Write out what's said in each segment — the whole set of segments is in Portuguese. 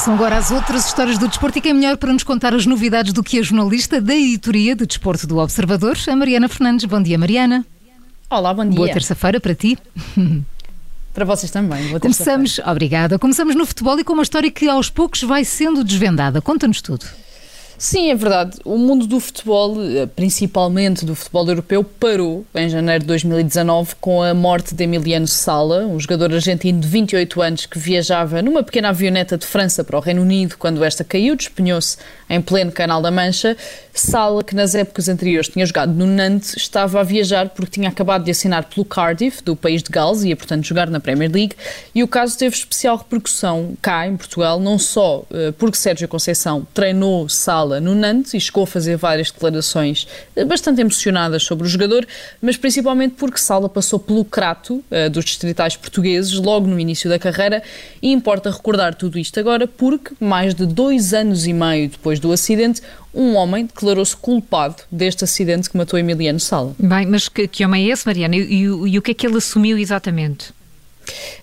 Começam agora as outras histórias do desporto e quem é melhor para nos contar as novidades do que a jornalista da editoria de desporto do Observador, a Mariana Fernandes. Bom dia, Mariana. Olá, bom dia. Boa terça-feira para ti. Para vocês também. Boa Começamos, obrigada. Começamos no futebol e com uma história que aos poucos vai sendo desvendada. Conta-nos tudo. Sim, é verdade. O mundo do futebol, eh, principalmente do futebol europeu, parou em janeiro de 2019 com a morte de Emiliano Sala, um jogador argentino de 28 anos que viajava numa pequena avioneta de França para o Reino Unido quando esta caiu, despenhou-se em pleno Canal da Mancha. Sala, que nas épocas anteriores tinha jogado no Nantes, estava a viajar porque tinha acabado de assinar pelo Cardiff, do país de Gales, e ia, portanto, jogar na Premier League. E o caso teve especial repercussão cá em Portugal, não só uh, porque Sérgio Conceição treinou Sala no Nantes e chegou a fazer várias declarações uh, bastante emocionadas sobre o jogador, mas principalmente porque Sala passou pelo crato uh, dos distritais portugueses logo no início da carreira e importa recordar tudo isto agora porque, mais de dois anos e meio depois do acidente, um homem declarou-se culpado deste acidente que matou Emiliano Sala. Bem, mas que, que homem é esse, Mariana? E, e, e o que é que ele assumiu exatamente?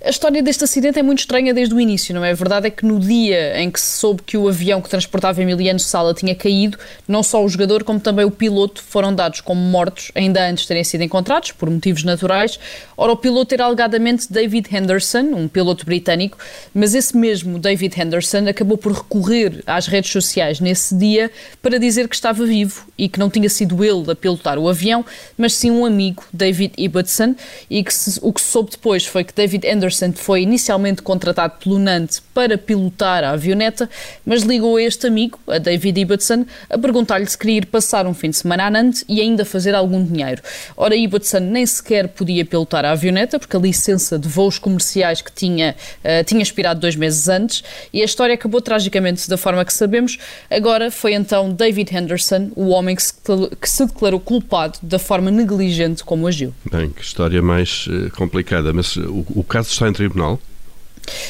A história deste acidente é muito estranha desde o início, não é? A verdade é que no dia em que se soube que o avião que transportava Emiliano Sala tinha caído, não só o jogador como também o piloto foram dados como mortos, ainda antes de terem sido encontrados, por motivos naturais. Ora, o piloto era alegadamente David Henderson, um piloto britânico, mas esse mesmo David Henderson acabou por recorrer às redes sociais nesse dia para dizer que estava vivo e que não tinha sido ele a pilotar o avião, mas sim um amigo, David Ibbotson, e que se, o que se soube depois foi que David Anderson foi inicialmente contratado pelo Nantes para pilotar a avioneta, mas ligou a este amigo, a David Ibbotson, a perguntar-lhe se queria ir passar um fim de semana a Nantes e ainda fazer algum dinheiro. Ora, Ibbotson nem sequer podia pilotar a avioneta, porque a licença de voos comerciais que tinha uh, tinha expirado dois meses antes, e a história acabou tragicamente da forma que sabemos. Agora foi então David Henderson, o homem que se, que se declarou culpado da forma negligente como agiu. Bem, que história mais uh, complicada, mas o, o caso está em tribunal?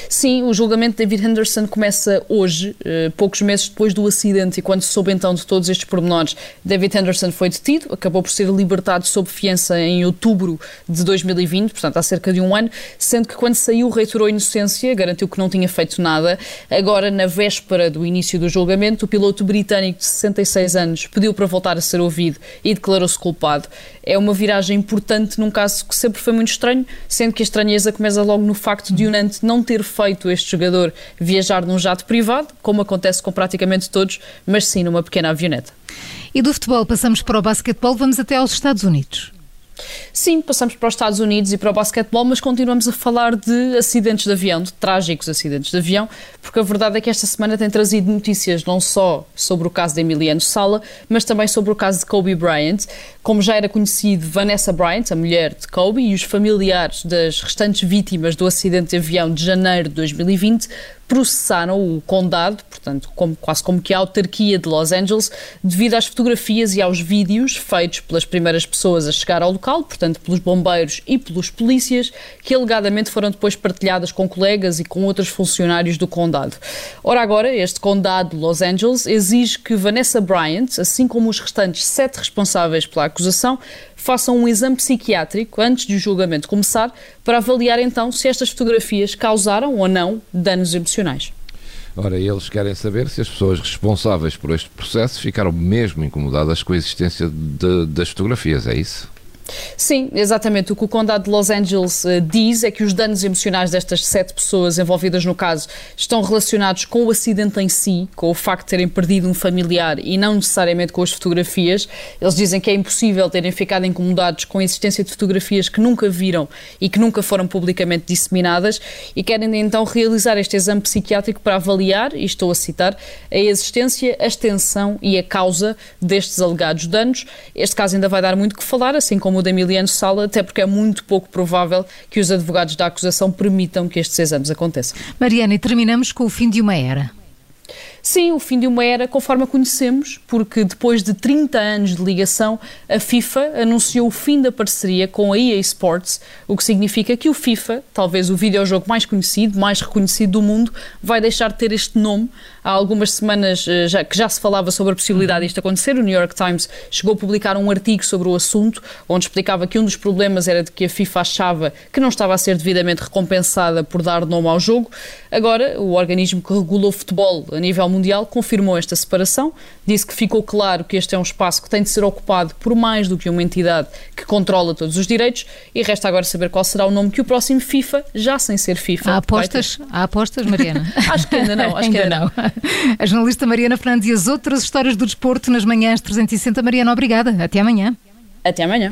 Sim, o julgamento de David Henderson começa hoje, eh, poucos meses depois do acidente, e quando se soube então de todos estes pormenores, David Henderson foi detido, acabou por ser libertado sob fiança em outubro de 2020, portanto há cerca de um ano, sendo que quando saiu reiterou inocência, garantiu que não tinha feito nada. Agora, na véspera do início do julgamento, o piloto britânico de 66 anos pediu para voltar a ser ouvido e declarou-se culpado. É uma viragem importante num caso que sempre foi muito estranho, sendo que a estranheza começa logo no facto de o Nantes não ter feito este jogador viajar num jato privado, como acontece com praticamente todos, mas sim numa pequena avioneta. E do futebol passamos para o basquetebol, vamos até aos Estados Unidos. Sim, passamos para os Estados Unidos e para o basquetebol, mas continuamos a falar de acidentes de avião, de trágicos acidentes de avião, porque a verdade é que esta semana tem trazido notícias não só sobre o caso de Emiliano Sala, mas também sobre o caso de Kobe Bryant. Como já era conhecido, Vanessa Bryant, a mulher de Kobe, e os familiares das restantes vítimas do acidente de avião de janeiro de 2020 processaram o condado, portanto, como, quase como que a autarquia de Los Angeles, devido às fotografias e aos vídeos feitos pelas primeiras pessoas a chegar ao local, portanto, pelos bombeiros e pelos polícias, que alegadamente foram depois partilhadas com colegas e com outros funcionários do condado. Ora, agora, este condado de Los Angeles exige que Vanessa Bryant, assim como os restantes sete responsáveis pela acusação, façam um exame psiquiátrico antes de o julgamento começar para avaliar então se estas fotografias causaram ou não danos emocionais. Ora, eles querem saber se as pessoas responsáveis por este processo ficaram mesmo incomodadas com a existência de, das fotografias, é isso? Sim, exatamente. O que o Condado de Los Angeles uh, diz é que os danos emocionais destas sete pessoas envolvidas no caso estão relacionados com o acidente em si, com o facto de terem perdido um familiar e não necessariamente com as fotografias. Eles dizem que é impossível terem ficado incomodados com a existência de fotografias que nunca viram e que nunca foram publicamente disseminadas e querem então realizar este exame psiquiátrico para avaliar, e estou a citar, a existência, a extensão e a causa destes alegados danos. Este caso ainda vai dar muito que falar, assim como como o Emiliano Sala, até porque é muito pouco provável que os advogados da acusação permitam que estes exames aconteçam. Mariana, e terminamos com o fim de uma era. Sim, o fim de uma era conforme a conhecemos, porque depois de 30 anos de ligação, a FIFA anunciou o fim da parceria com a EA Sports, o que significa que o FIFA, talvez o videojogo mais conhecido, mais reconhecido do mundo, vai deixar de ter este nome. Há algumas semanas eh, já, que já se falava sobre a possibilidade disto acontecer. O New York Times chegou a publicar um artigo sobre o assunto, onde explicava que um dos problemas era de que a FIFA achava que não estava a ser devidamente recompensada por dar nome ao jogo. Agora, o organismo que regula o futebol a nível mundial confirmou esta separação, disse que ficou claro que este é um espaço que tem de ser ocupado por mais do que uma entidade que controla todos os direitos e resta agora saber qual será o nome que o próximo FIFA, já sem ser FIFA, Há apostas, há apostas Mariana? acho que ainda não, acho ainda ainda não. A jornalista Mariana Fernandes e as outras histórias do desporto nas manhãs 360. Mariana, obrigada. Até amanhã. Até amanhã.